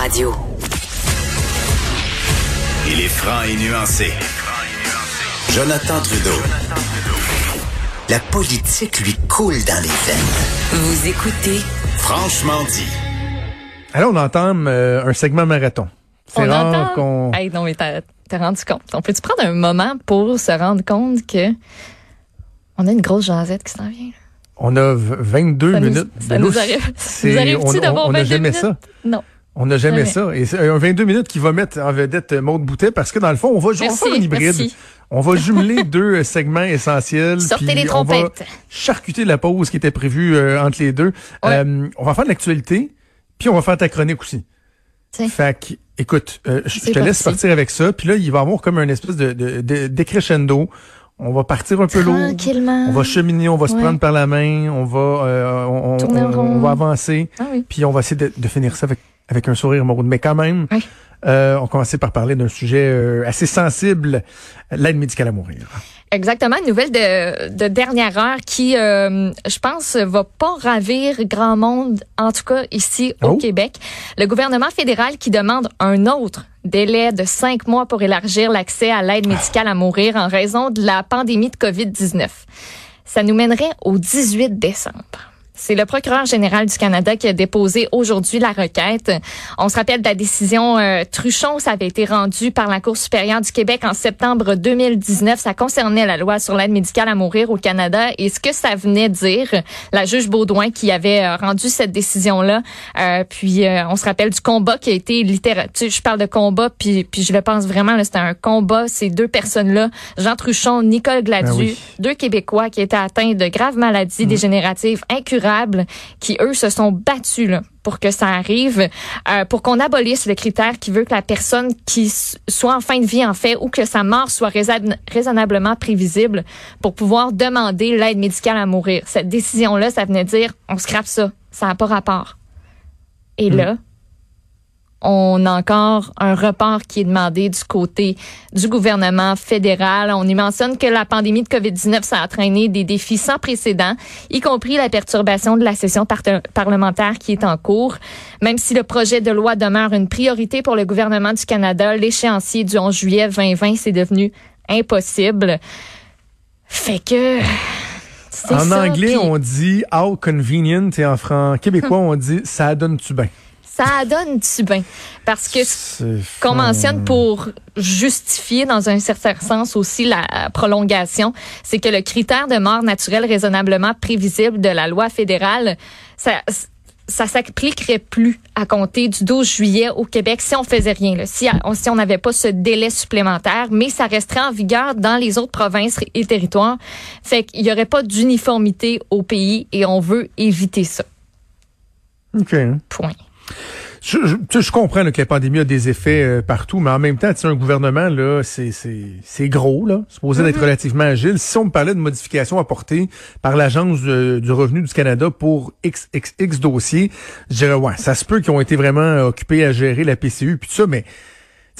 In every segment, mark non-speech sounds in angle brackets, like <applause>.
radio. Il est franc et nuancé. Jonathan Trudeau. La politique lui coule dans les veines. Vous écoutez Franchement dit. Alors, on entame euh, un segment marathon. C'est On rare entend. qu'on... Hey, non, mais t'as t'as rendu compte. On peut-tu prendre un moment pour se rendre compte que on a une grosse jasette qui s'en vient? là? On a v- 22 Ça nous- minutes. ça de nous arrive- ça C'est- nous arrive-tu on- d'avoir on n'a 22 jamais minutes? ça. Non. On n'a jamais Jamais. ça. Et c'est un 22 minutes qui va mettre en vedette euh, Maude Boutet parce que dans le fond, on va, on va Merci, faire un hybride. merci. On va jumeler <laughs> deux euh, segments essentiels. Sortez puis les On va trompettes. charcuter la pause qui était prévue euh, entre les deux. Ouais. Euh, on va faire de l'actualité, puis on va faire ta chronique aussi. Tiens. Fait que, écoute, euh, je te laisse parti. partir avec ça. Puis là, il va y avoir comme un espèce de, de, de décrescendo. On va partir un peu lourd. On va cheminer, on va se prendre par la main, on va, euh, on, on- va avancer, Ah oui. puis on va essayer de, de finir ça avec, avec un sourire morne. Mais quand même, Oui. Euh, on commencer par parler d'un sujet euh, assez sensible, l'aide médicale à mourir. Exactement, une nouvelle de, de dernière heure qui, euh, je pense, va pas ravir grand monde, en tout cas ici au Oh. Québec. Le gouvernement fédéral qui demande un autre délai de cinq mois pour élargir l'accès à l'aide médicale à mourir en raison de la pandémie de COVID-19. Ça nous mènerait au 18 décembre. C'est le procureur général du Canada qui a déposé aujourd'hui la requête. On se rappelle de la décision euh, Truchon, ça avait été rendu par la Cour supérieure du Québec en septembre 2019. Ça concernait la loi sur l'aide médicale à mourir au Canada. Et ce que ça venait dire, la juge Baudouin qui avait euh, rendu cette décision-là, euh, puis euh, on se rappelle du combat qui a été littéral. Tu sais, je parle de combat, puis, puis je le pense vraiment, c'était un combat, ces deux personnes-là, Jean Truchon, Nicole Gladu, Ben oui. deux Québécois qui étaient atteints de graves maladies dégénératives incurables, qui eux se sont battus là, pour que ça arrive, euh, pour qu'on abolisse le critère qui veut que la personne qui soit en fin de vie en fait ou que sa mort soit raisonn- raisonnablement prévisible pour pouvoir demander l'aide médicale à mourir. Cette décision-là, ça venait dire on scrape ça, ça n'a pas rapport. Et là, on a encore un report qui est demandé du côté du gouvernement fédéral. On y mentionne que la pandémie de COVID-19, ça a entraîné des défis sans précédent, y compris la perturbation de la session par- parlementaire qui est en cours. Même si le projet de loi demeure une priorité pour le gouvernement du Canada, l'échéancier du 11 juillet 2020, c'est devenu impossible. Fait que... En ça, anglais, on dit how convenient, et en franc québécois, <laughs> on dit ça donne-tu bien? Ça donne-tu bien? Parce que C'est qu'on mentionne pour justifier dans un certain sens aussi la prolongation, c'est que le critère de mort naturelle raisonnablement prévisible de la loi fédérale, ça ça s'appliquerait plus à compter du 12 juillet au Québec si on faisait rien, là, si on si on n'avait pas ce délai supplémentaire, mais ça resterait en vigueur dans les autres provinces et territoires. Fait qu'il y aurait pas d'uniformité au pays et on veut éviter ça. OK. Point. Je, je, comprends là, que la pandémie a des effets euh, partout, mais en même temps, tu sais, un gouvernement, là, c'est, c'est, c'est gros, là, supposé d'être relativement agile. Si on me parlait de modifications apportées par l'Agence de- du revenu du Canada pour X, X, X dossiers, je dirais, ouais, ça se peut qu'ils ont été vraiment occupés à gérer la PCU, puis tout ça, mais tu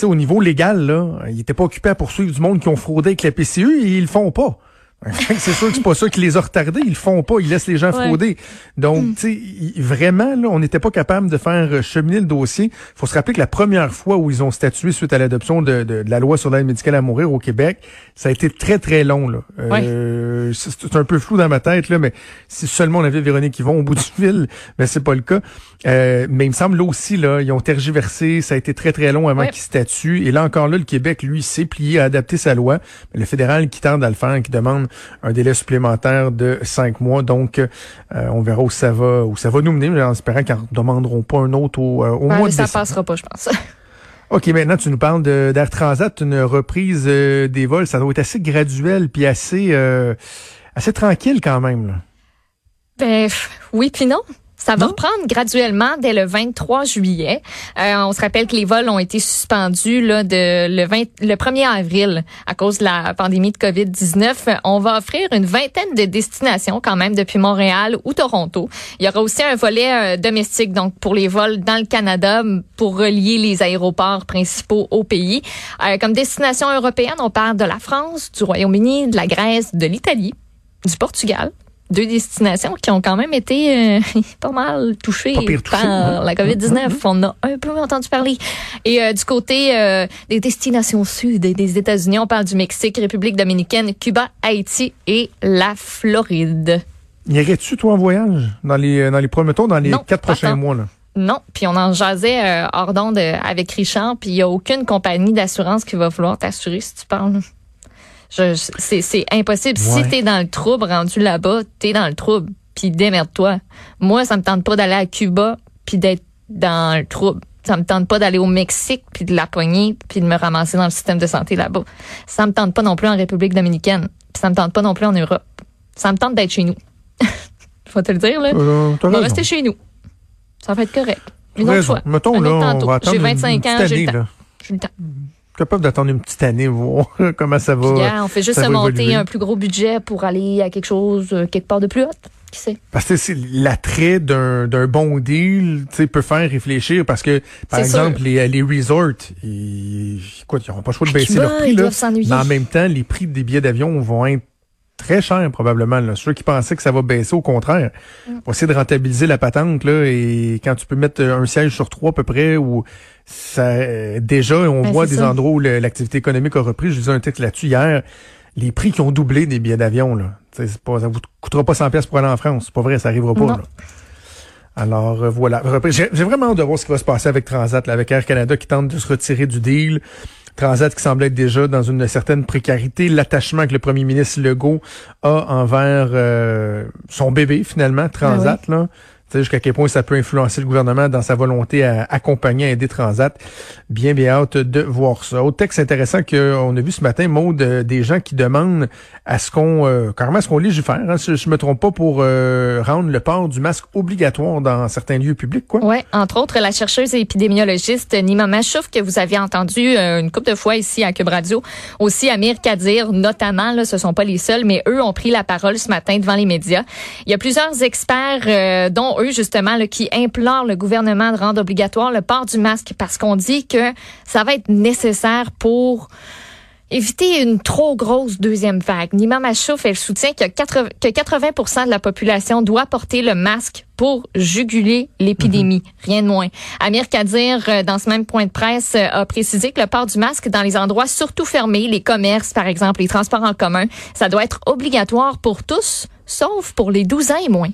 sais, au niveau légal, là, ils n'étaient pas occupés à poursuivre du monde qui ont fraudé avec la PCU et ils le font pas. <laughs> C'est sûr que c'est pas ça qui les a retardés. Ils le font pas. Ils laissent les gens Ouais. frauder. Donc, tu sais, vraiment, là, on n'était pas capable de faire euh, cheminer le dossier. faut se rappeler que la première fois où ils ont statué suite à l'adoption de, de- de la loi sur l'aide médicale à mourir au Québec, ça a été très, très long. Là. Euh, c'est, c'est un peu flou dans ma tête, là, mais si seulement on avait Véronique Yvon au bout du <laughs> fil, mais c'est pas le cas. Euh, mais il me semble là aussi, là, ils ont tergiversé. Ça a été très, très long avant Ouais. qu'ils statuent. Et là encore, là, le Québec, lui, s'est plié à adapter sa loi. Mais le fédéral qui tente à le faire, qui demande un délai supplémentaire de cinq mois. Donc, euh, on verra où ça va, où ça va nous mener, en espérant qu'ils en demanderont pas un autre au, euh, au Ouais, mois de ça décembre. passera pas, je pense. <laughs> OK, maintenant, tu nous parles d'Air Transat, une reprise euh, des vols. Ça doit être assez graduel puis assez, euh, assez tranquille quand même. Là. Ben oui puis non. Ça va Non? reprendre graduellement dès le 23 juillet. Euh, on se rappelle que les vols ont été suspendus là, de le, 20, le 1er avril à cause de la pandémie de COVID-19. On va offrir une vingtaine de destinations quand même depuis Montréal ou Toronto. Il y aura aussi un volet euh, domestique donc pour les vols dans le Canada pour relier les aéroports principaux au pays. Euh, comme destination européenne, on parle de la France, du Royaume-Uni, de la Grèce, de l'Italie, du Portugal deux destinations qui ont quand même été euh, <laughs> pas mal touchées par la COVID-19. Mm-hmm. On a un peu entendu parler. Et euh, du côté euh, des destinations sud des États-Unis, on parle du Mexique, République dominicaine, Cuba, Haïti et la Floride. Irais-tu, toi, en voyage? Dans les, dans les premiers tours, dans les quatre prochains mois? Là? Non, puis on en jasait hors d'onde avec Richard, puis il n'y a aucune compagnie d'assurance qui va vouloir t'assurer si tu parles. C'est impossible. Si t'es dans le trouble, rendu là-bas, t'es dans le trouble. Puis démerde-toi. Moi, ça me tente pas d'aller à Cuba puis d'être dans le trouble. Ça me tente pas d'aller au Mexique puis de la poignée puis de me ramasser dans le système de santé là-bas. Ça me tente pas non plus en République dominicaine. Puis ça me tente pas non plus en Europe. Ça me tente d'être chez nous. <laughs> Faut te le dire, là. Euh, on va rester chez nous. Ça va être correct. Une autre fois. Mettons, là, on va J'ai 25 ans, j'ai le temps. J'ai le temps capable d'attendre une petite année, voir <laughs> comment ça va. on fait juste monter un plus gros budget pour aller à quelque chose euh, quelque part de plus haut. Qui sait? Parce que c'est l'attrait d'un bon deal, tu sais, peut faire réfléchir parce que, par exemple, les, les resorts, ils, écoute, ils n'auront pas le choix de baisser leur prix, là. Mais en même temps, les prix des billets d'avion vont être très cher probablement. Là. Ceux qui pensaient que ça va baisser, au contraire, mm. pour essayer de rentabiliser la patente là, et quand tu peux mettre un siège sur trois à peu près, ou ça déjà on ben, voit des endroits où l'activité économique a repris. Je disais un texte là-dessus hier. Les prix qui ont doublé des billets d'avion là, c'est pas, ça vous coûtera pas 100 pièces pour aller en France. C'est pas vrai, ça arrivera pas. Là. Alors euh, voilà. J'ai vraiment hâte de voir ce qui va se passer avec Transat, là, avec Air Canada qui tente de se retirer du deal. Transat qui semble être déjà dans une certaine précarité. L'attachement que le premier ministre Legault a envers euh, son bébé, finalement, Transat, ah là jusqu'à quel point ça peut influencer le gouvernement dans sa volonté à accompagner, à aider Transat. Bien, bien hâte de voir ça. Autre texte intéressant qu'on a vu ce matin, Maud, euh, des gens qui demandent à ce qu'on, euh, carrément, à ce qu'on légifère, hein, si je me trompe pas, pour euh, rendre le port du masque obligatoire dans certains lieux publics, quoi. Oui, entre autres, la chercheuse et épidémiologiste Nima Machouf, que vous aviez entendu une couple de fois ici à Cube Radio, aussi Amir Kadir, notamment, là, ce sont pas les seuls, mais eux ont pris la parole ce matin devant les médias. Il y a plusieurs experts, dont eux, justement, là, qui implorent le gouvernement de rendre obligatoire le port du masque parce qu'on dit que ça va être nécessaire pour éviter une trop grosse deuxième vague. Nima Machouf, elle soutient que 80, que 80 de la population doit porter le masque pour juguler l'épidémie, mhm. rien de moins. Amir Kadir, euh, dans ce même point de presse, euh, a précisé que le port du masque dans les endroits surtout fermés, les commerces par exemple, les transports en commun, ça doit être obligatoire pour tous, sauf pour les 12 ans et moins.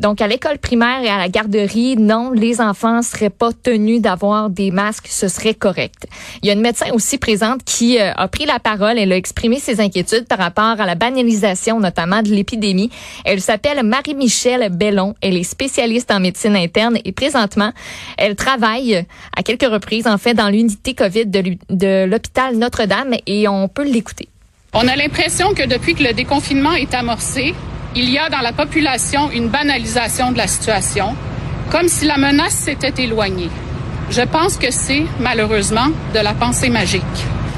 Donc, à l'école primaire et à la garderie, non, les enfants seraient pas tenus d'avoir des masques, ce serait correct. Il y a une médecin aussi présente qui euh, a pris la parole, elle a exprimé ses inquiétudes par rapport à la banalisation notamment de l'épidémie. Elle s'appelle Marie-Michelle Bellon, elle est spécialiste en médecine interne et présentement, elle travaille à quelques reprises en fait dans l'unité COVID de l'hôpital Notre-Dame et on peut l'écouter. On a l'impression que depuis que le déconfinement est amorcé, il y a dans la population une banalisation de la situation, comme si la menace s'était éloignée. Je pense que c'est, malheureusement, de la pensée magique.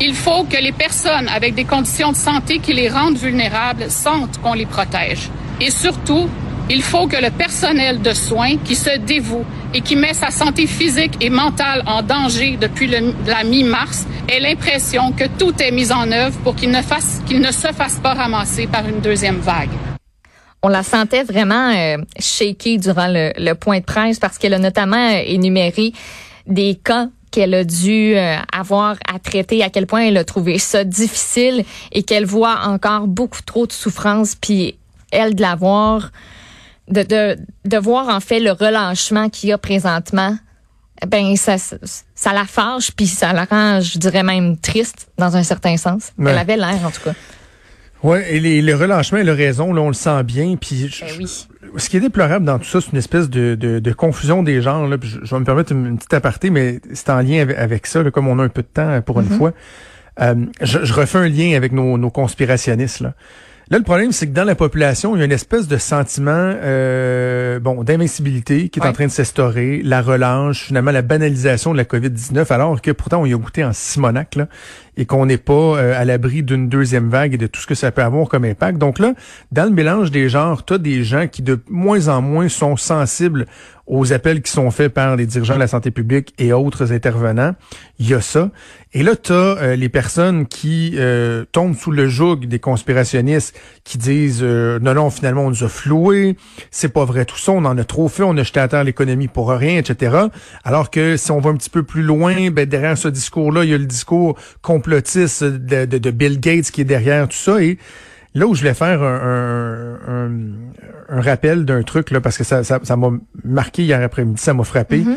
Il faut que les personnes avec des conditions de santé qui les rendent vulnérables sentent qu'on les protège. Et surtout, il faut que le personnel de soins qui se dévoue et qui met sa santé physique et mentale en danger depuis la mi-mars ait l'impression que tout est mis en œuvre pour qu'il ne, se fasse pas ramasser par une deuxième vague on la sentait vraiment euh, durant le, point de presse parce qu'elle a notamment euh, énuméré des cas qu'elle a dû euh, avoir à traiter, à quel point elle a trouvé ça difficile et qu'elle voit encore beaucoup trop de souffrance, puis elle de l'avoir, de, de, de voir en fait le relâchement qu'il y a présentement, ben ça, ça la fâche, puis ça la rend, je dirais même triste dans un certain sens. Elle avait l'air en tout cas. Oui, et les, le relâchement et le raison, là, on le sent bien. Puis ben ce qui est déplorable dans tout ça, c'est une espèce de, de, de, confusion des genres. Là. je, vais me permettre une, petite aparté, mais c'est en lien avec, ça, là, comme on a un peu de temps pour une mm-hmm. fois. Euh, je, je, refais un lien avec nos, nos conspirationnistes. Là. Là, le problème, c'est que dans la population, il y a une espèce de sentiment euh, bon d'invincibilité qui est en train de s'instaurer, la relâche, finalement la banalisation de la COVID-19, alors que pourtant on y a goûté en Simonac. Là. Et qu'on n'est pas euh, à l'abri d'une deuxième vague et de tout ce que ça peut avoir comme impact. Donc là, dans le mélange des genres, tu as des gens qui de moins en moins sont sensibles aux appels qui sont faits par les dirigeants de la santé publique et autres intervenants. Il y a ça. Et là, tu as euh, les personnes qui euh, tombent sous le joug des conspirationnistes qui disent euh, non, non, finalement, on nous a floués, c'est pas vrai tout ça, on en a trop fait, on a jeté à terre l'économie pour rien, etc. Alors que si on va un petit peu plus loin, ben, derrière ce discours-là, il y a le discours de, de, de Bill Gates qui est derrière tout ça. Et Là où je voulais faire un, un, un, rappel d'un truc, là, parce que ça m'a ça, m'a marqué hier après-midi, ça m'a frappé. Mm-hmm.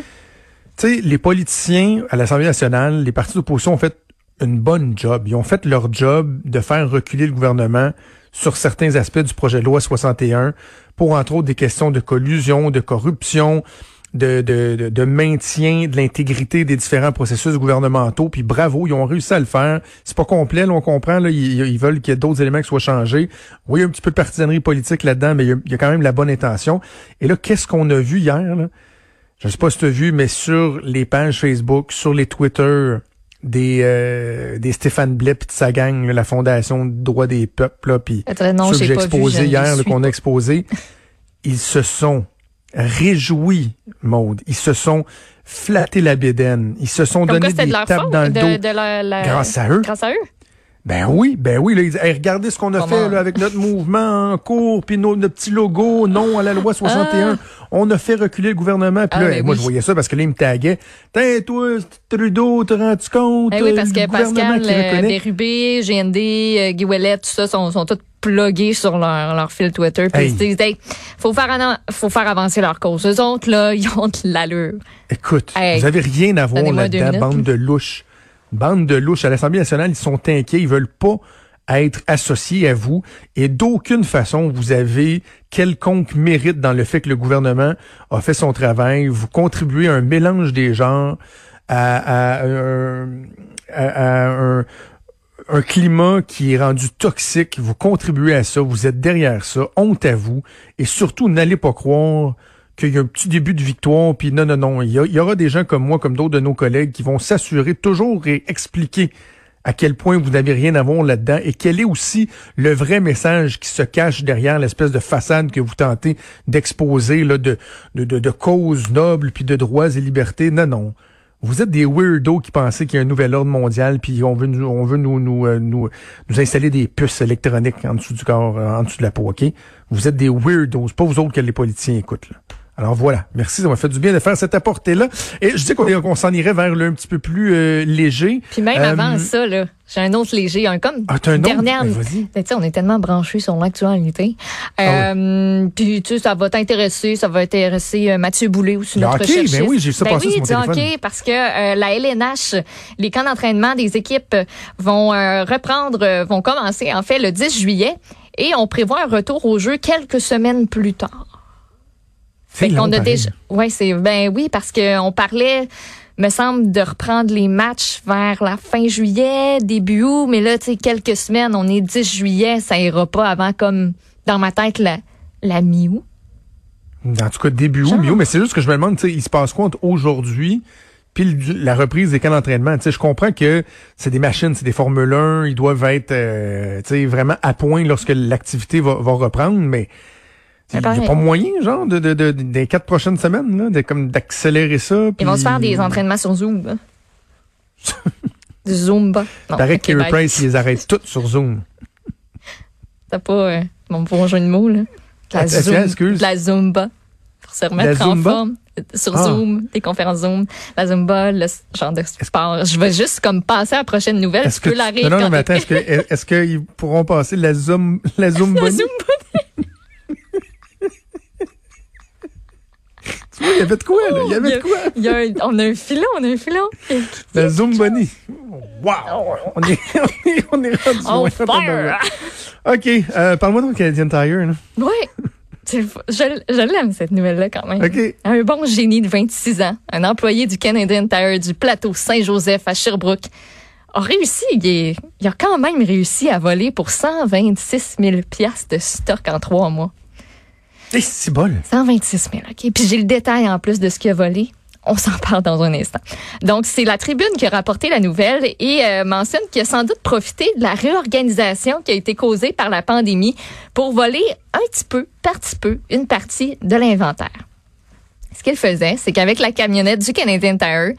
Tu sais, les politiciens à l'Assemblée nationale, les partis d'opposition ont fait une bonne job. Ils ont fait leur job de faire reculer le gouvernement sur certains aspects du projet de loi 61 pour, entre autres, des questions de collusion, de corruption, de, de, de, maintien de l'intégrité des différents processus gouvernementaux. Puis bravo, ils ont réussi à le faire. C'est pas complet, là, on comprend. Là, ils, veulent qu'il y ait d'autres éléments qui soient changés. Oui, il y a un petit peu de partisanerie politique là-dedans, mais il y, a, quand même la bonne intention. Et là, qu'est-ce qu'on a vu hier? Là? Je sais pas si tu as vu, mais sur les pages Facebook, sur les Twitter des euh, des Stéphane Blais de sa gang, la Fondation droit des peuples, là, puis ceux que j'ai exposé hier, qu'on a exposé, <laughs> ils se sont réjouis, Maude. Ils se sont flattés la bédaine. Ils se sont donné des tapes dans le dos. grâce à eux. Grâce à eux. Ben oui, ben oui. Là, ils, regardez ce qu'on a fait là, avec notre mouvement en cours, puis nos, notre petit logo, non à la loi 61. Ah. On a fait reculer le gouvernement. Puis ah, là, moi, je voyais ça parce que là, ils me taguaient. T'es toi, Trudeau, te rends-tu compte? Ben oui, parce que Pascal, euh, Bérubé, GND, euh, Guy Ouellet, tout ça, sont, sont tous plugués sur leur, leur fil Twitter. Puis ils disent, hey, faut faire, faut faire avancer leur cause. Eux autres, là, <laughs> ils ont de l'allure. Écoute, vous avez rien à voir là-dedans, bande de louches bande de louches à l'Assemblée nationale, ils sont inquiets, ils veulent pas être associés à vous et d'aucune façon vous avez quelconque mérite dans le fait que le gouvernement a fait son travail. Vous contribuez à un mélange des genres, à, un, un climat qui est rendu toxique. Vous contribuez à ça, vous êtes derrière ça. Honte à vous et surtout n'allez pas croire qu'il y a un petit début de victoire, puis non, non, non. Il y, aura des gens comme moi, comme d'autres de nos collègues, qui vont s'assurer toujours et expliquer à quel point vous n'avez rien à voir là-dedans et quel est aussi le vrai message qui se cache derrière l'espèce de façade que vous tentez d'exposer là, de, de, de, causes nobles puis de droits et libertés. Non, non. Vous êtes des weirdos qui pensez qu'il y a un nouvel ordre mondial puis on veut nous, on veut nous, nous, euh, nous, nous installer des puces électroniques en dessous du corps, en dessous de la peau, OK? Vous êtes des weirdos. Pas vous autres que les politiciens écoutent, là. Alors voilà, merci, ça m'a fait du bien de faire cette apportée-là. Et je dis qu'on s'en irait vers le un petit peu plus euh, léger. Puis même avant euh, ça, là, j'ai un autre léger, un comme ah, un dernière. Ben, ben, on est tellement branchés sur l'actualité. Ah euh, Puis tu sais, ça va t'intéresser, ça va intéresser Mathieu Boulay aussi notre ben okay, Ben oui, j'ai ça ben passé sur mon téléphone. OK, parce que la LNH, les camps d'entraînement des équipes vont reprendre, vont commencer en fait le 10 juillet et on prévoit un retour au jeu quelques semaines plus tard. Fait qu'on a déjà. Ouais, c'est ben oui parce que on parlait me semble de reprendre les matchs vers la fin juillet, début août, mais là tu sais quelques semaines, on est 10 juillet, ça ira pas avant comme dans ma tête la la mi-août. En tout cas début août, mi-août, mais c'est juste que je me demande tu sais il se passe quoi entre aujourd'hui puis la reprise des camps d'entraînement? Tu sais, je comprends que c'est des machines, c'est des Formule 1, ils doivent être euh, tu sais vraiment à point lorsque l'activité va, va reprendre, mais il n'y a pas moyen, genre, de, de, de, des quatre prochaines semaines, là, de, comme d'accélérer ça. Ils vont se faire des entraînements sur Zoom. <laughs> Du Zumba. Non, Paraît que Kerry Price, ils les arrêtent toutes sur Zoom. T'as pas euh, mon bon jeu de mots, là. La, Zoom, la Zumba. Pour se remettre en forme. Sur ah. Zoom, des conférences Zoom, la Zumba, le genre de sport. Je vais juste comme passer à la prochaine nouvelle. Est-ce que, tu... non, non, mais attends, est-ce que, est-ce qu'ils pourront passer la Zoom, la Zumba? <laughs> la Zumba. Il y avait de quoi, là? Il y avait de quoi? Il y a un, on a un filon, on a un filon. La Zoom Bunny. Wow! On est, <laughs> on est, on est rendu On fire! OK. Euh, Parle-moi donc Canadian Tire, là. Oui. Je, je l'aime, cette nouvelle-là, quand même. Un bon génie de 26 ans, un employé du Canadian Tire du plateau Saint-Joseph à Sherbrooke, a réussi, il, il, a quand même réussi à voler pour 126 000 de stock en trois mois. C'est bol. 126 000, OK? Puis j'ai le détail en plus de ce qu'il a volé. On s'en <laughs> parle dans un instant. Donc, c'est la tribune qui a rapporté la nouvelle et euh, mentionne qu'il a sans doute profité de la réorganisation qui a été causée par la pandémie pour voler un petit peu, par peu, une partie de l'inventaire. Ce qu'il faisait, c'est qu'avec la camionnette du Canadian Tire,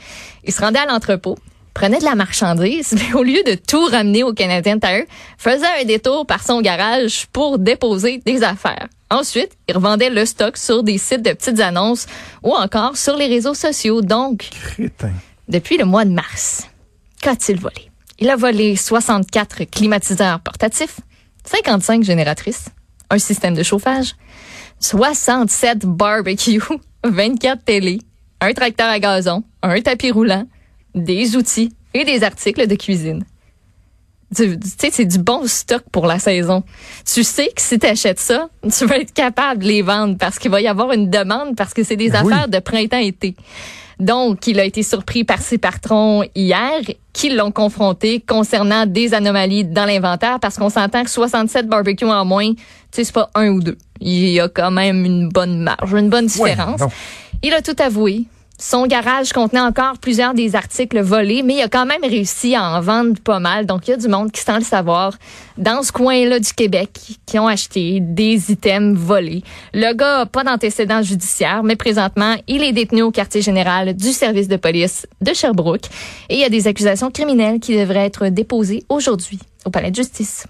il se rendait à l'entrepôt, prenait de la marchandise, <laughs> mais au lieu de tout ramener au Canadian Tire, faisait un détour par son garage pour déposer des affaires. Ensuite, il revendait le stock sur des sites de petites annonces ou encore sur les réseaux sociaux. Donc, Crétin. depuis le mois de mars, qu'a-t-il volé? Il a volé 64 climatiseurs portatifs, 55 génératrices, un système de chauffage, 67 barbecues, <laughs> 24 télés, un tracteur à gazon, un tapis roulant, des outils et des articles de cuisine. Tu sais, c'est du bon stock pour la saison. Tu sais que si tu achètes ça, tu vas être capable de les vendre parce qu'il va y avoir une demande parce que c'est des Ben oui. affaires de printemps-été. Donc, il a été surpris par ses patrons hier qui l'ont confronté concernant des anomalies dans l'inventaire parce qu'on s'entend que 67 barbecues en moins, tu sais, c'est pas un ou deux. Il y a quand même une bonne marge, une bonne différence. Il a tout avoué. Son garage contenait encore plusieurs des articles volés, mais il a quand même réussi à en vendre pas mal. Donc, il y a du monde qui, sans le savoir, dans ce coin-là du Québec, qui ont acheté des items volés. Le gars n'a pas d'antécédent judiciaire, mais présentement, il est détenu au quartier général du service de police de Sherbrooke. Et il y a des accusations criminelles qui devraient être déposées aujourd'hui au palais de justice.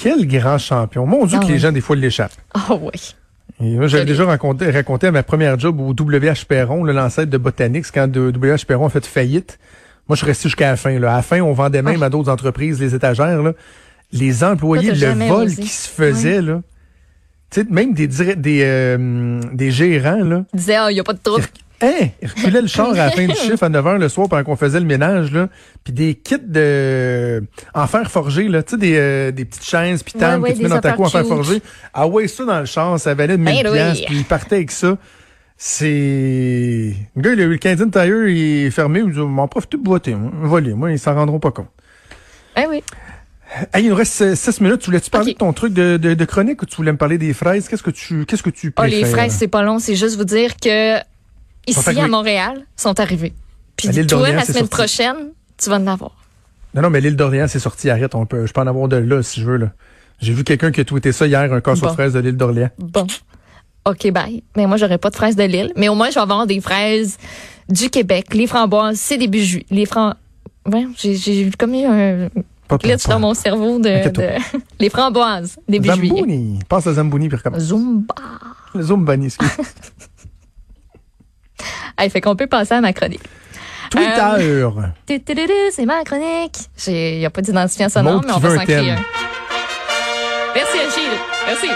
Quel grand champion. Mon Dieu Ah que les gens, des fois, l'échappent. Ah oui. Et moi, j'avais déjà raconté, raconté à ma première job au WH Perron, le l'ancêtre de Botanix, quand WH Perron a fait faillite. Moi, je suis resté jusqu'à la fin. Là. À la fin, on vendait même Ouais. à d'autres entreprises les étagères. Là. Les employés, le vol osé. qui se faisait, là. Tu sais, même des, des, euh, des gérants, là. Il disait, ah, il n'y a pas de trouble. Ils reculaient le char à la fin du <laughs> chiffre à 9 h le soir pendant qu'on faisait le ménage, là. Puis des kits de en fer forgé, là. Tu sais, des, euh, des petites chaises puis Ouais, tables ouais, que tu mets dans ta cour en fer forgé. Ah ouais, ça dans le char, ça valait 1000 Ben oui. puis il partait avec ça. C'est... Le gars, il a eu le Canadian Tire, il est fermé, il dit, m'en profite de boiter, moi. Voler, moi, ils s'en rendront pas compte. Ben oui. Hey, il nous reste 6 minutes. Tu voulais-tu parler de ton truc de, de, de chronique ou tu voulais me parler des fraises? Qu'est-ce que tu, qu'est-ce que tu Oh, préfères? les fraises, c'est pas long. C'est juste vous dire que ici, à. Montréal, sont arrivés. Puis l'île toi, la semaine sorti. prochaine, tu vas en avoir. Non, non, mais l'île d'Orléans, c'est sorti. Arrête, on peut, je peux en avoir de là, si je veux, là. J'ai vu quelqu'un qui a tweeté ça hier, un casse aux fraises de l'île d'Orléans. Bon. OK, bye. Mais moi, j'aurais pas de fraises de Lille. Mais au moins, je vais avoir des fraises du Québec. Les framboises, c'est début juillet. Les fram... Ouais, j'ai, j'ai comme eu un glitch dans mon cerveau de, <laughs> les framboises, début juillet. Zambouni. Passe à Zambouni, puis recommence. Zumba. Zumbani, excuse. <laughs> Hey, fait qu'on peut passer à ma chronique. Twitter. Tudududu, C'est ma chronique. Il n'y a pas d'identifiant sonore, mais on va s'en créer un. Merci, Achille. Merci.